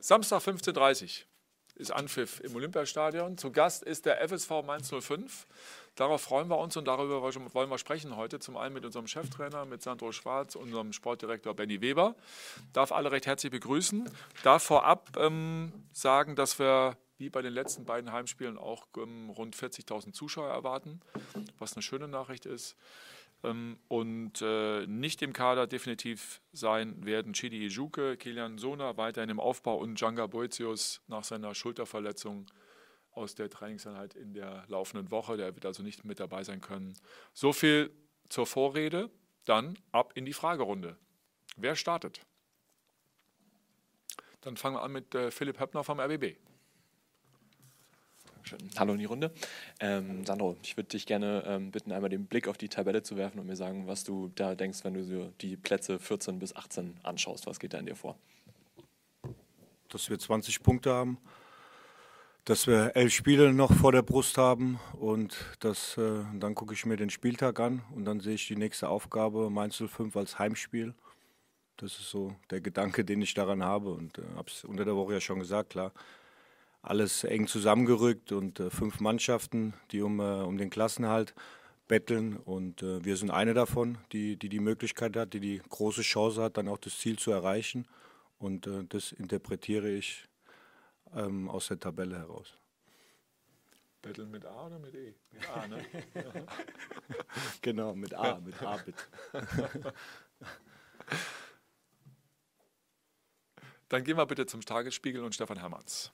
Samstag 15.30 Uhr ist Anpfiff im Olympiastadion. Zu Gast ist der FSV Mainz 05. Darauf freuen wir uns und darüber wollen wir sprechen heute. Zum einen mit unserem Cheftrainer, mit Sandro Schwarz, unserem Sportdirektor Benny Weber. Darf alle recht herzlich begrüßen. Darf vorab ähm, sagen, dass wir wie bei den letzten beiden Heimspielen auch ähm, rund 40.000 Zuschauer erwarten, was eine schöne Nachricht ist. Ähm, und äh, nicht im Kader definitiv sein werden Chidi Ijuke, Kilian Sona weiterhin im Aufbau und Djanga Boetius nach seiner Schulterverletzung aus der Trainingseinheit in der laufenden Woche. Der wird also nicht mit dabei sein können. So viel zur Vorrede. Dann ab in die Fragerunde. Wer startet? Dann fangen wir an mit äh, Philipp Höppner vom RBB. Schön. Hallo in die Runde. Ähm, Sandro, ich würde dich gerne ähm, bitten, einmal den Blick auf die Tabelle zu werfen und mir sagen, was du da denkst, wenn du die Plätze 14 bis 18 anschaust. Was geht da in dir vor? Dass wir 20 Punkte haben, dass wir elf Spiele noch vor der Brust haben und das, äh, dann gucke ich mir den Spieltag an und dann sehe ich die nächste Aufgabe, Mainz 05 als Heimspiel. Das ist so der Gedanke, den ich daran habe und äh, habe es unter der Woche ja schon gesagt, klar alles eng zusammengerückt und äh, fünf Mannschaften, die um, äh, um den Klassenhalt betteln. Und äh, wir sind eine davon, die, die die Möglichkeit hat, die die große Chance hat, dann auch das Ziel zu erreichen. Und äh, das interpretiere ich ähm, aus der Tabelle heraus. Betteln mit A oder mit E? Mit A, ne? genau, mit A, mit A bitte. Dann gehen wir bitte zum Tagesspiegel und Stefan Hermanns.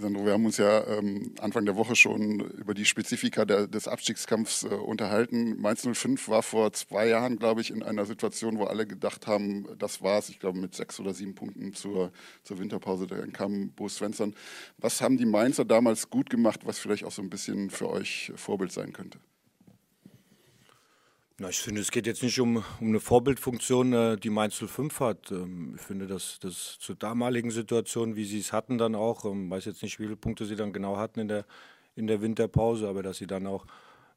Sandro, wir haben uns ja ähm, Anfang der Woche schon über die Spezifika der, des Abstiegskampfs äh, unterhalten. Mainz 05 war vor zwei Jahren, glaube ich, in einer Situation, wo alle gedacht haben, das war's. Ich glaube, mit sechs oder sieben Punkten zur, zur Winterpause. Dann kam Bo Svensson. Was haben die Mainzer damals gut gemacht, was vielleicht auch so ein bisschen für euch Vorbild sein könnte? Na, ich finde, es geht jetzt nicht um, um eine Vorbildfunktion, äh, die Mainz 05 hat. Ähm, ich finde, dass das zur damaligen Situation, wie sie es hatten, dann auch, ich ähm, weiß jetzt nicht, wie viele Punkte sie dann genau hatten in der, in der Winterpause, aber dass sie dann auch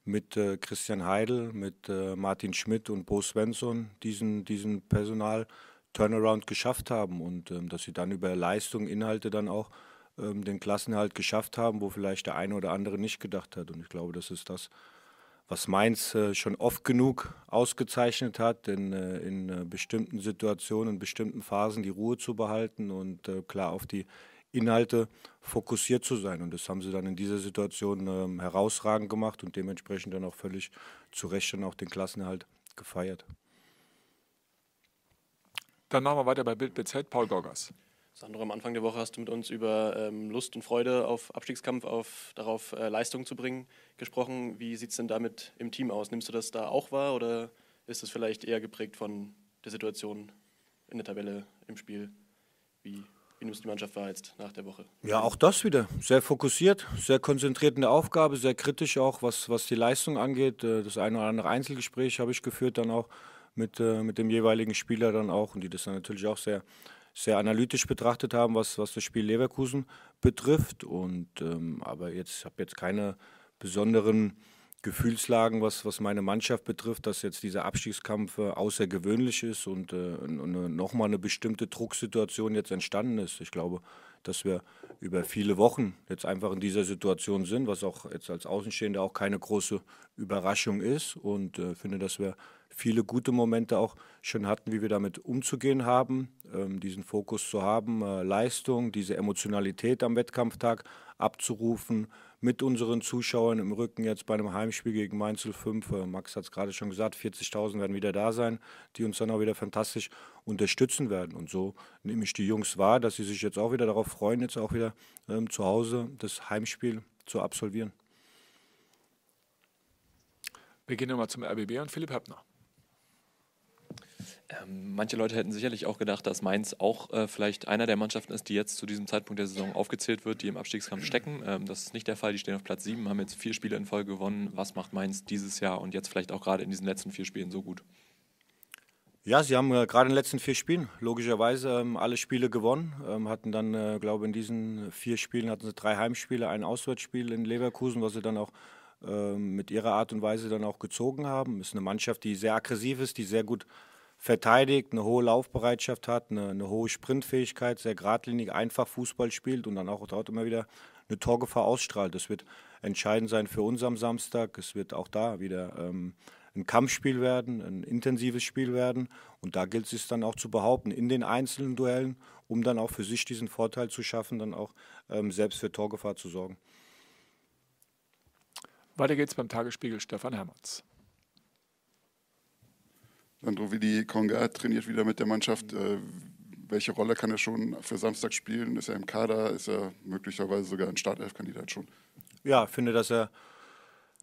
mit äh, Christian Heidel, mit äh, Martin Schmidt und Bo Svensson diesen, diesen Personal-Turnaround geschafft haben und ähm, dass sie dann über Leistung, Inhalte dann auch den Klassenhalt geschafft haben, wo vielleicht der eine oder andere nicht gedacht hat. Und ich glaube, das ist das, was Mainz äh, schon oft genug ausgezeichnet hat, in, äh, in äh, bestimmten Situationen, in bestimmten Phasen die Ruhe zu behalten und klar auf die Inhalte fokussiert zu sein. Und das haben sie dann in dieser Situation ähm, herausragend gemacht und dementsprechend dann auch völlig zu Recht dann auch den Klassenerhalt gefeiert. Dann machen wir weiter bei Bild BZ, Paul Gorgas. Sandro, am Anfang der Woche hast du mit uns über ähm, Lust und Freude auf Abstiegskampf, auf, darauf äh, Leistung zu bringen, gesprochen. Wie sieht es denn damit im Team aus? Nimmst du das da auch wahr oder ist es vielleicht eher geprägt von der Situation in der Tabelle im Spiel? Wie, wie nimmst du die Mannschaft wahr jetzt nach der Woche? Ja, auch das wieder. Sehr fokussiert, sehr konzentriert in der Aufgabe, sehr kritisch auch, was, was die Leistung angeht. Äh, das eine oder andere Einzelgespräch habe ich geführt, dann auch mit, äh, mit dem jeweiligen Spieler dann auch und die das dann natürlich auch sehr sehr analytisch betrachtet haben, was, was das Spiel Leverkusen betrifft. Und, ähm, aber jetzt, habe jetzt keine besonderen Gefühlslagen, was, was meine Mannschaft betrifft, dass jetzt dieser Abstiegskampf äh, außergewöhnlich ist und, äh, nochmal eine bestimmte Drucksituation jetzt entstanden ist. Ich glaube, dass wir über viele Wochen jetzt einfach in dieser Situation sind, was auch jetzt als Außenstehender auch keine große Überraschung ist. Und äh, finde, dass wir viele gute Momente auch schon hatten, wie wir damit umzugehen haben, ähm, diesen Fokus zu haben, äh, Leistung, diese Emotionalität am Wettkampftag abzurufen, mit unseren Zuschauern im Rücken jetzt bei einem Heimspiel gegen Mainz 05. Äh, Max hat es gerade schon gesagt, 40.000 werden wieder da sein, die uns dann auch wieder fantastisch unterstützen werden. Und so nehme ich die Jungs wahr, dass sie sich jetzt auch wieder darauf freuen, jetzt auch wieder ähm, zu Hause das Heimspiel zu absolvieren. Wir gehen nochmal zum RBB und Philipp Höppner. Ähm, manche Leute hätten sicherlich auch gedacht, dass Mainz auch äh, vielleicht einer der Mannschaften ist, die jetzt zu diesem Zeitpunkt der Saison aufgezählt wird, die im Abstiegskampf stecken. Ähm, das ist nicht der Fall. Die stehen auf Platz 7, haben jetzt vier Spiele in Folge gewonnen. Was macht Mainz dieses Jahr und jetzt vielleicht auch gerade in diesen letzten vier Spielen so gut? Ja, sie haben äh, gerade in den letzten vier Spielen logischerweise ähm, alle Spiele gewonnen. Ähm, hatten dann, äh, glaube in diesen vier Spielen hatten sie drei Heimspiele, ein Auswärtsspiel in Leverkusen, was sie dann auch ähm, mit ihrer Art und Weise dann auch gezogen haben. Ist eine Mannschaft, die sehr aggressiv ist, die sehr gut verteidigt, eine hohe Laufbereitschaft hat, eine, eine hohe Sprintfähigkeit, sehr geradlinig, einfach Fußball spielt und dann auch dort immer wieder eine Torgefahr ausstrahlt. Das wird entscheidend sein für uns am Samstag. Es wird auch da wieder ähm, ein Kampfspiel werden, ein intensives Spiel werden. Und da gilt es dann auch zu behaupten in den einzelnen Duellen, um dann auch für sich diesen Vorteil zu schaffen, dann auch ähm, selbst für Torgefahr zu sorgen. Weiter geht's beim Tagesspiegel Stefan Hermanns. Sandro Willi Konga trainiert wieder mit der Mannschaft. Äh, welche Rolle kann er schon für Samstag spielen? Ist er im Kader? Ist er möglicherweise sogar ein Startelf-Kandidat schon? Ja, ich finde, dass er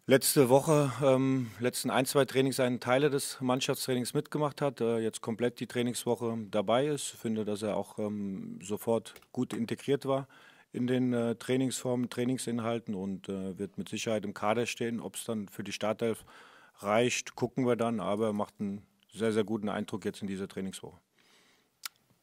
letzte Woche, ähm, letzten ein, zwei Trainings einen Teile des Mannschaftstrainings mitgemacht hat, äh, jetzt komplett die Trainingswoche dabei ist. Ich finde, dass er auch ähm, sofort gut integriert war in den äh, Trainingsformen, Trainingsinhalten und äh, wird mit Sicherheit im Kader stehen. Ob es dann für die Startelf reicht, gucken wir dann, aber er macht einen sehr, sehr guten Eindruck jetzt in dieser Trainingswoche.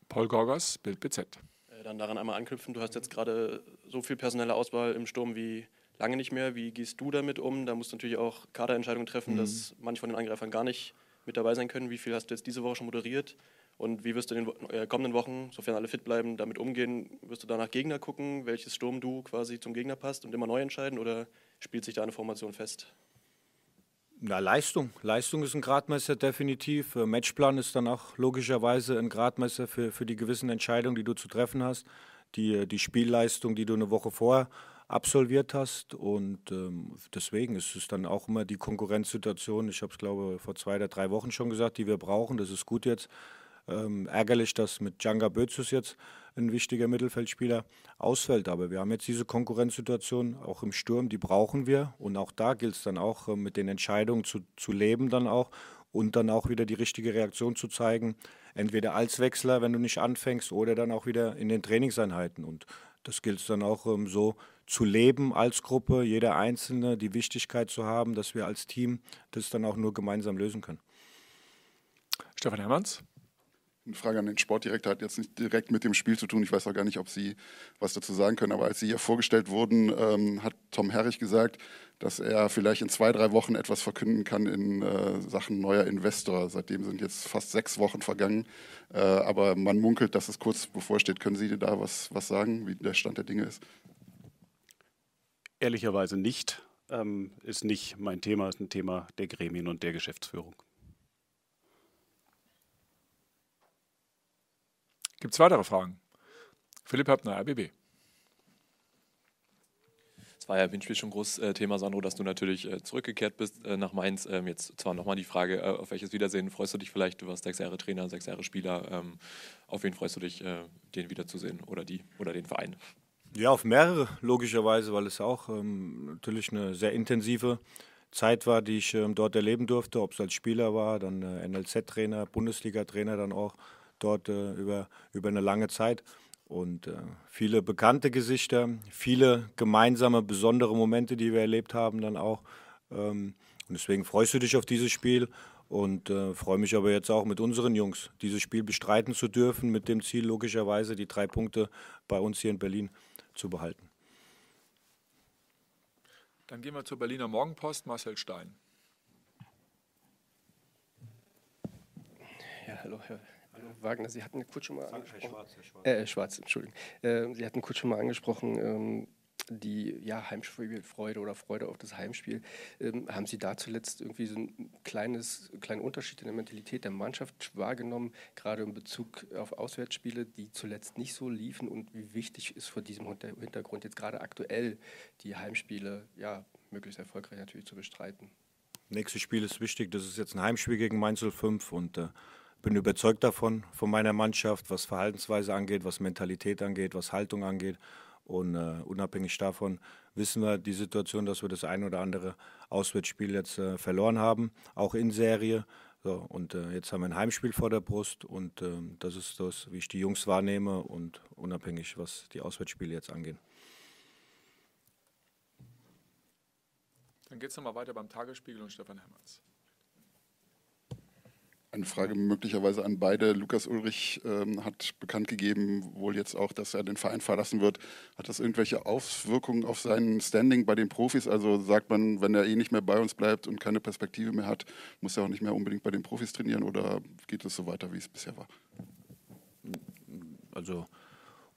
Paul Gorgos, Bild BZ. Äh, dann daran einmal anknüpfen, du hast jetzt gerade so viel personelle Auswahl im Sturm wie lange nicht mehr. Wie gehst du damit um? Da musst du natürlich auch Kaderentscheidungen treffen, mhm. dass manche von den Angreifern gar nicht mit dabei sein können. Wie viel hast du jetzt diese Woche schon moderiert? Und wie wirst du in den äh, kommenden Wochen, sofern alle fit bleiben, damit umgehen? Wirst du danach Gegner gucken, welches Sturm du quasi zum Gegner passt und immer neu entscheiden? Oder spielt sich da eine Formation fest? Na, Leistung. Leistung ist ein Gradmesser definitiv. Äh, Matchplan ist dann auch logischerweise ein Gradmesser für, für die gewissen Entscheidungen, die du zu treffen hast. Die, äh, die Spielleistung, die du eine Woche vorher absolviert hast. Und ähm, deswegen ist es dann auch immer die Konkurrenzsituation, ich habe es glaube vor zwei oder drei Wochen schon gesagt, die wir brauchen. Das ist gut jetzt. Ähm, ärgerlich, dass mit Djanga Bözus jetzt ein wichtiger Mittelfeldspieler ausfällt. Aber wir haben jetzt diese Konkurrenzsituation auch im Sturm, die brauchen wir. Und auch da gilt es dann auch äh, mit den Entscheidungen zu, zu leben dann auch und dann auch wieder die richtige Reaktion zu zeigen. Entweder als Wechsler, wenn du nicht anfängst, oder dann auch wieder in den Trainingseinheiten. Und das gilt es dann auch ähm, so zu leben als Gruppe, jeder Einzelne, die Wichtigkeit zu haben, dass wir als Team das dann auch nur gemeinsam lösen können. Stefan Hermanns. Eine Frage an den Sportdirektor hat jetzt nicht direkt mit dem Spiel zu tun. Ich weiß auch gar nicht, ob Sie was dazu sagen können. Aber als Sie hier vorgestellt wurden, ähm, hat Tom Herrich gesagt, dass er vielleicht in zwei, drei Wochen etwas verkünden kann in äh, Sachen neuer Investor. Seitdem sind jetzt fast sechs Wochen vergangen. Äh, aber man munkelt, dass es kurz bevorsteht. Können Sie da was, was sagen, wie der Stand der Dinge ist? Ehrlicherweise nicht. Ähm, ist nicht mein Thema, ist ein Thema der Gremien und der Geschäftsführung. Gibt es weitere Fragen? Philipp Höppner, RBB. Es war ja im Hinspiel schon ein großes äh, Thema, Sandro, dass du natürlich äh, zurückgekehrt bist äh, nach Mainz. Ähm, jetzt zwar nochmal die Frage, auf welches Wiedersehen freust du dich vielleicht? Du warst sechs Jahre Trainer, sechs Jahre Spieler. Ähm, auf wen freust du dich, den wiederzusehen oder die oder den Verein? Ja, auf mehrere, logischerweise, weil es auch ähm, natürlich eine sehr intensive Zeit war, die ich ähm, dort erleben durfte, ob es als Spieler war, dann äh, NLZ-Trainer, Bundesliga-Trainer dann auch dort äh, über, über eine lange Zeit. Und äh, viele bekannte Gesichter, viele gemeinsame, besondere Momente, die wir erlebt haben, dann auch. Ähm, und deswegen freust du dich auf dieses Spiel und äh, freue mich aber jetzt auch mit unseren Jungs, dieses Spiel bestreiten zu dürfen, mit dem Ziel, logischerweise die drei Punkte bei uns hier in Berlin zu behalten. Dann gehen wir zur Berliner Morgenpost, Marcel Stein. Ja, hallo, Herr, hallo Wagner. Sie hatten kurz schon mal angesprochen. Schwarz. Äh, Schwarz, Entschuldigung. Äh, Sie hatten kurz schon mal angesprochen, ähm, die ja, Heimspielfreude oder Freude auf das Heimspiel. Ähm, haben Sie da zuletzt irgendwie so ein kleines, kleinen Unterschied in der Mentalität der Mannschaft wahrgenommen, gerade in Bezug auf Auswärtsspiele, die zuletzt nicht so liefen und wie wichtig ist vor diesem Hintergrund jetzt gerade aktuell die Heimspiele ja, möglichst erfolgreich natürlich zu bestreiten? Nächstes Spiel ist wichtig, das ist jetzt ein Heimspiel gegen Mainz 05 und äh, bin überzeugt davon, von meiner Mannschaft, was Verhaltensweise angeht, was Mentalität angeht, was Haltung angeht. Und uh, unabhängig davon wissen wir die Situation, dass wir das ein oder andere Auswärtsspiel jetzt uh, verloren haben, auch in Serie. So, und uh, jetzt haben wir ein Heimspiel vor der Brust und ähm, das ist das, wie ich die Jungs wahrnehme und unabhängig, was die Auswärtsspiele jetzt angehen. Dann geht es nochmal weiter beim Tagesspiegel und Stefan Hermanns. Eine Frage möglicherweise an beide. Lukas Ulrich ähm, hat bekannt gegeben, wohl jetzt auch, dass er den Verein verlassen wird. Hat das irgendwelche Auswirkungen auf sein Standing bei den Profis? Also sagt man, wenn er eh nicht mehr bei uns bleibt und keine Perspektive mehr hat, muss er auch nicht mehr unbedingt bei den Profis trainieren oder geht es so weiter, wie es bisher war? Also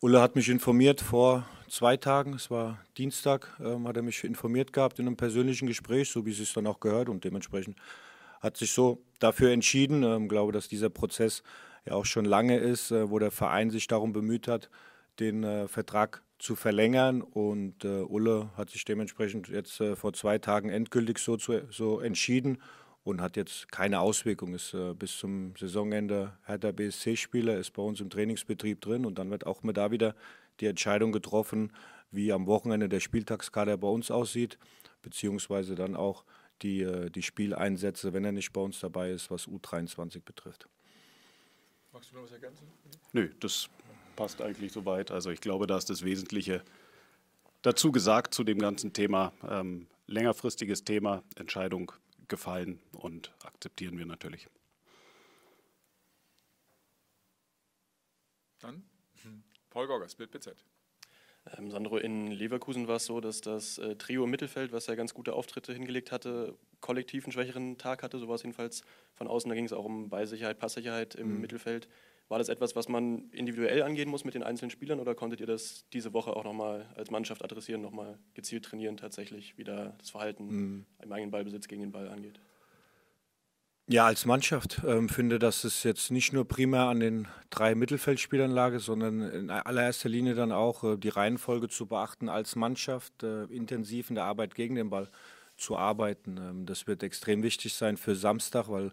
Ulle hat mich informiert vor zwei Tagen, es war Dienstag, ähm, hat er mich informiert gehabt in einem persönlichen Gespräch, so wie es sich dann auch gehört und dementsprechend hat sich so dafür entschieden. Ich ähm, glaube, dass dieser Prozess ja auch schon lange ist, äh, wo der Verein sich darum bemüht hat, den äh, Vertrag zu verlängern und äh, Ulle hat sich dementsprechend jetzt äh, vor zwei Tagen endgültig so, zu, so entschieden und hat jetzt keine Auswirkung. Ist äh, bis zum Saisonende Hertha BSC-Spieler, ist bei uns im Trainingsbetrieb drin und dann wird auch mit da wieder die Entscheidung getroffen, wie am Wochenende der Spieltagskader bei uns aussieht, beziehungsweise dann auch die, äh, die Spieleinsätze, wenn er nicht bei uns dabei ist, was U23 betrifft. Magst du noch was ergänzen? Nö, das passt eigentlich soweit. Also ich glaube, da ist das Wesentliche dazu gesagt zu dem ganzen Thema. Ähm, längerfristiges Thema, Entscheidung gefallen und akzeptieren wir natürlich. Dann Paul Gorgas, Bild BZ. Ähm, Sandro, in Leverkusen war es so, dass das äh, Trio im Mittelfeld, was ja ganz gute Auftritte hingelegt hatte, kollektiv einen schwächeren Tag hatte. So war es jedenfalls von außen. Da ging es auch um Beisicherheit, Passsicherheit im mhm. Mittelfeld. War das etwas, was man individuell angehen muss mit den einzelnen Spielern oder konntet ihr das diese Woche auch nochmal als Mannschaft adressieren, nochmal gezielt trainieren, tatsächlich, wie da das Verhalten mhm. im eigenen Ballbesitz gegen den Ball angeht? Ja, als Mannschaft ähm, finde, dass es jetzt nicht nur primär an den drei Mittelfeldspielern lag, sondern in allererster Linie dann auch äh, die Reihenfolge zu beachten, als Mannschaft äh, intensiv in der Arbeit gegen den Ball zu arbeiten. Ähm, das wird extrem wichtig sein für Samstag, weil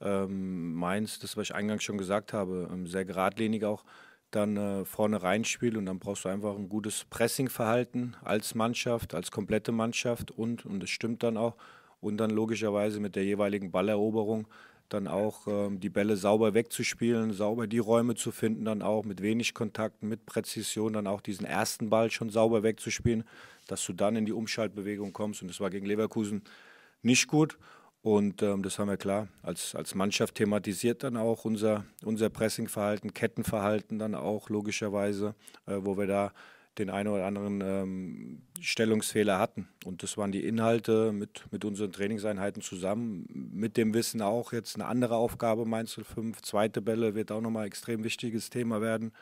ähm, Mainz, das was ich eingangs schon gesagt habe, ähm, sehr geradlinig auch dann äh, vorne reinspielt und dann brauchst du einfach ein gutes Pressingverhalten als Mannschaft, als komplette Mannschaft und, und es stimmt dann auch, und dann logischerweise mit der jeweiligen Balleroberung dann auch ähm, die Bälle sauber wegzuspielen, sauber die Räume zu finden, dann auch mit wenig Kontakten, mit Präzision dann auch diesen ersten Ball schon sauber wegzuspielen, dass du dann in die Umschaltbewegung kommst. Und das war gegen Leverkusen nicht gut. Und ähm, das haben wir klar als, als Mannschaft thematisiert dann auch unser, unser Pressingverhalten, Kettenverhalten dann auch logischerweise, äh, wo wir da den einen oder anderen ähm, Stellungsfehler hatten. Und das waren die Inhalte mit, mit unseren Trainingseinheiten zusammen. Mit dem Wissen auch jetzt eine andere Aufgabe, Mainz 05. Zweite Bälle wird auch nochmal ein extrem wichtiges Thema werden,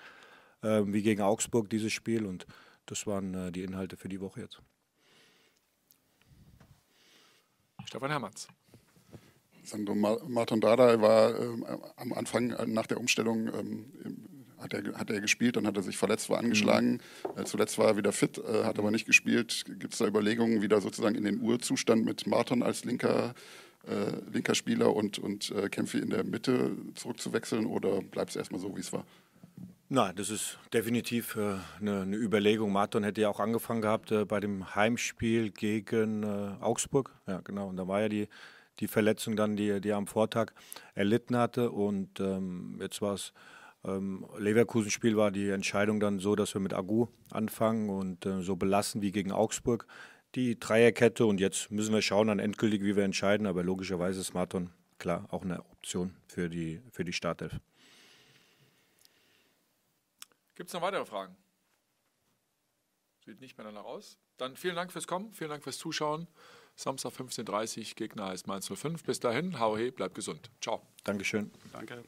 äh, wie gegen Augsburg dieses Spiel. Und das waren äh, die Inhalte für die Woche jetzt. Stefan Hermanns. Sandro Martin Dada war ähm, am Anfang äh, nach der Umstellung ähm, hat, er, hat er gespielt, dann hat er sich verletzt, war angeschlagen. Mhm. Äh, zuletzt war er wieder fit, äh, hat aber nicht gespielt. Gibt es da Überlegungen, wieder sozusagen in den Urzustand mit Martin als linker, äh, linker Spieler und, und äh, Kämpfe in der Mitte zurückzuwechseln oder bleibt es erstmal so, wie es war? Nein, das ist definitiv äh, eine, eine, Überlegung. Martin hätte ja auch angefangen gehabt äh, bei dem Heimspiel gegen Augsburg. Ja, genau. Und da war ja die die Verletzung dann, die, die er am Vortag erlitten hatte. Und ähm, jetzt war es ähm, Leverkusen-Spiel war die Entscheidung dann so, dass wir mit Agu anfangen und äh, so belassen wie gegen Augsburg die Dreierkette. Und jetzt müssen wir schauen dann endgültig, wie wir entscheiden. Aber logischerweise ist Marton klar auch eine Option für die, für die Startelf. Gibt es noch weitere Fragen? Sieht nicht mehr danach aus. Dann vielen Dank fürs Kommen, vielen Dank fürs Zuschauen. Samstag 15.30 Uhr, Gegner heißt Mainz 05. Bis dahin, hau he, bleib gesund. Ciao. Dankeschön. Danke.